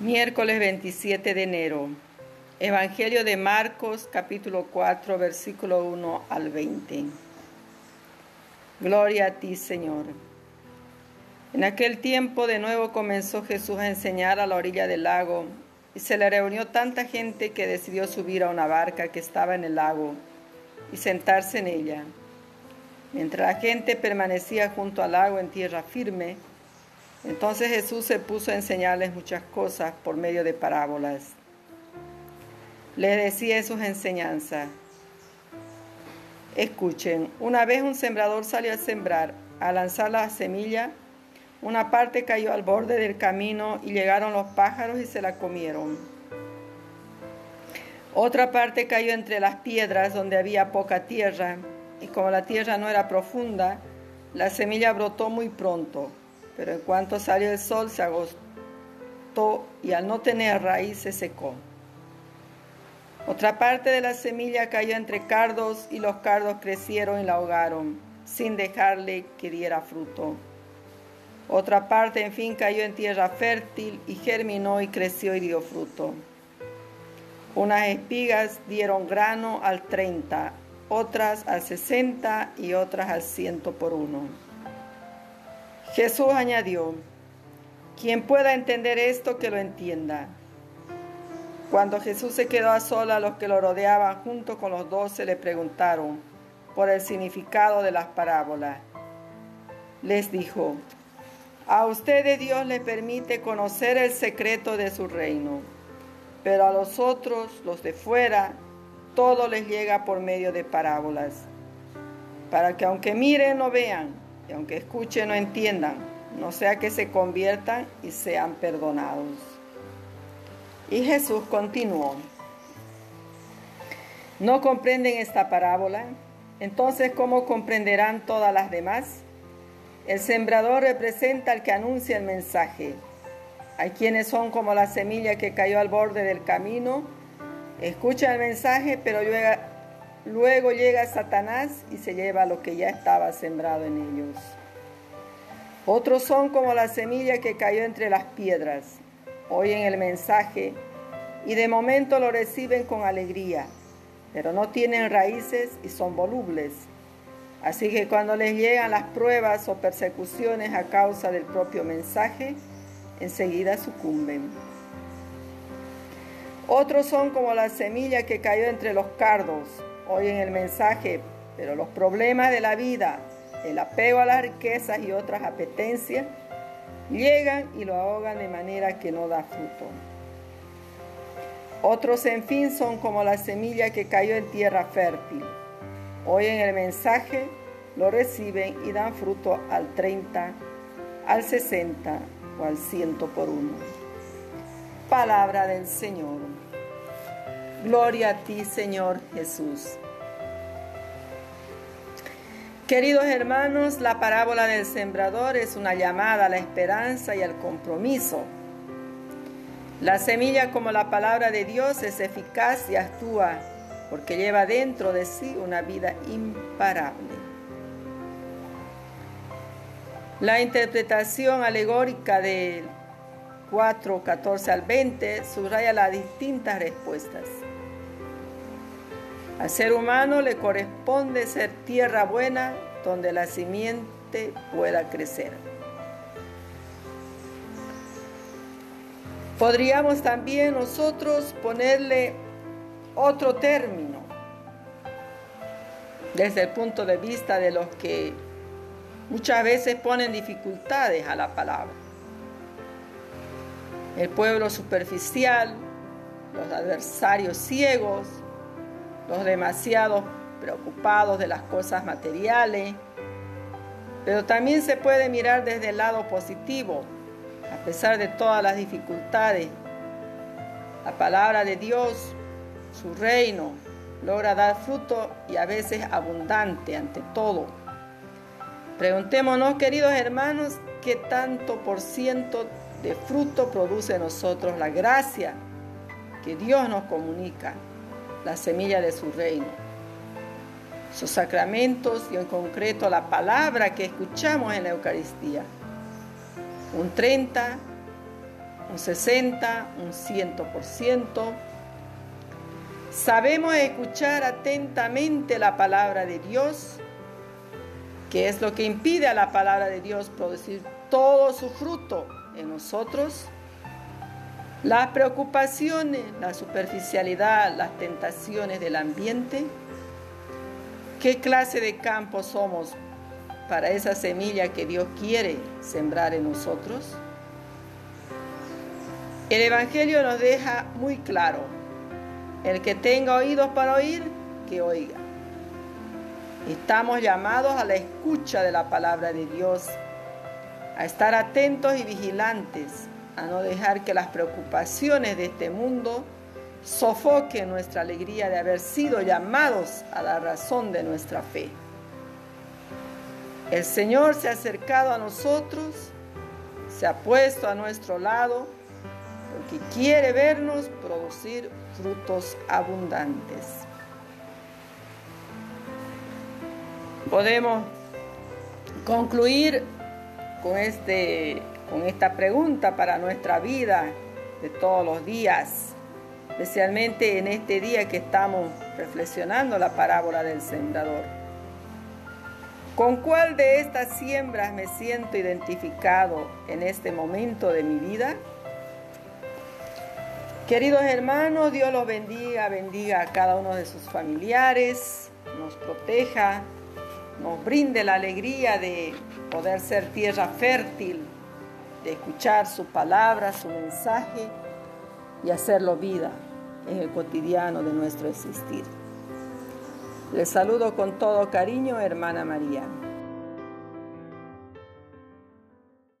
Miércoles 27 de enero. Evangelio de Marcos capítulo 4 versículo 1 al 20. Gloria a ti Señor. En aquel tiempo de nuevo comenzó Jesús a enseñar a la orilla del lago y se le reunió tanta gente que decidió subir a una barca que estaba en el lago y sentarse en ella. Mientras la gente permanecía junto al lago en tierra firme, entonces Jesús se puso a enseñarles muchas cosas por medio de parábolas. Les decía sus enseñanzas, escuchen, una vez un sembrador salió a sembrar, a lanzar la semilla, una parte cayó al borde del camino y llegaron los pájaros y se la comieron. Otra parte cayó entre las piedras donde había poca tierra y como la tierra no era profunda, la semilla brotó muy pronto pero en cuanto salió el sol se agostó y al no tener raíz se secó. Otra parte de la semilla cayó entre cardos y los cardos crecieron y la ahogaron, sin dejarle que diera fruto. Otra parte, en fin, cayó en tierra fértil y germinó y creció y dio fruto. Unas espigas dieron grano al treinta, otras al sesenta y otras al ciento por uno. Jesús añadió, quien pueda entender esto, que lo entienda. Cuando Jesús se quedó a sola, los que lo rodeaban junto con los doce le preguntaron por el significado de las parábolas. Les dijo, a ustedes Dios les permite conocer el secreto de su reino, pero a los otros, los de fuera, todo les llega por medio de parábolas, para que aunque miren no vean y aunque escuchen no entiendan, no sea que se conviertan y sean perdonados. Y Jesús continuó, ¿no comprenden esta parábola? Entonces, ¿cómo comprenderán todas las demás? El sembrador representa al que anuncia el mensaje. Hay quienes son como la semilla que cayó al borde del camino, escuchan el mensaje, pero luego, Luego llega Satanás y se lleva lo que ya estaba sembrado en ellos. Otros son como la semilla que cayó entre las piedras. Oyen el mensaje y de momento lo reciben con alegría, pero no tienen raíces y son volubles. Así que cuando les llegan las pruebas o persecuciones a causa del propio mensaje, enseguida sucumben. Otros son como la semilla que cayó entre los cardos oyen el mensaje, pero los problemas de la vida, el apego a las riquezas y otras apetencias, llegan y lo ahogan de manera que no da fruto. Otros, en fin, son como la semilla que cayó en tierra fértil. Oyen el mensaje, lo reciben y dan fruto al 30, al 60 o al 100 por uno. Palabra del Señor. Gloria a ti, Señor Jesús. Queridos hermanos, la parábola del sembrador es una llamada a la esperanza y al compromiso. La semilla como la palabra de Dios es eficaz y actúa porque lleva dentro de sí una vida imparable. La interpretación alegórica del 4, 14 al 20 subraya las distintas respuestas. Al ser humano le corresponde ser tierra buena donde la simiente pueda crecer. Podríamos también nosotros ponerle otro término desde el punto de vista de los que muchas veces ponen dificultades a la palabra. El pueblo superficial, los adversarios ciegos, los demasiado preocupados de las cosas materiales, pero también se puede mirar desde el lado positivo, a pesar de todas las dificultades. La palabra de Dios, su reino, logra dar fruto y a veces abundante ante todo. Preguntémonos, queridos hermanos, qué tanto por ciento de fruto produce en nosotros la gracia que Dios nos comunica la semilla de su reino. Sus sacramentos y en concreto la palabra que escuchamos en la Eucaristía. Un 30, un 60, un 100%. Sabemos escuchar atentamente la palabra de Dios, que es lo que impide a la palabra de Dios producir todo su fruto en nosotros. Las preocupaciones, la superficialidad, las tentaciones del ambiente. ¿Qué clase de campo somos para esa semilla que Dios quiere sembrar en nosotros? El Evangelio nos deja muy claro, el que tenga oídos para oír, que oiga. Estamos llamados a la escucha de la palabra de Dios, a estar atentos y vigilantes, a no dejar que las preocupaciones de este mundo sofoquen nuestra alegría de haber sido llamados a la razón de nuestra fe. El Señor se ha acercado a nosotros, se ha puesto a nuestro lado, porque quiere vernos producir frutos abundantes. Podemos concluir con, este, con esta pregunta para nuestra vida de todos los días, especialmente en este día que estamos reflexionando la parábola del sembrador. ¿Con cuál de estas siembras me siento identificado en este momento de mi vida? Queridos hermanos, Dios los bendiga, bendiga a cada uno de sus familiares, nos proteja, nos brinde la alegría de poder ser tierra fértil, de escuchar su palabra, su mensaje y hacerlo vida en el cotidiano de nuestro existir. Les saludo con todo cariño, hermana María.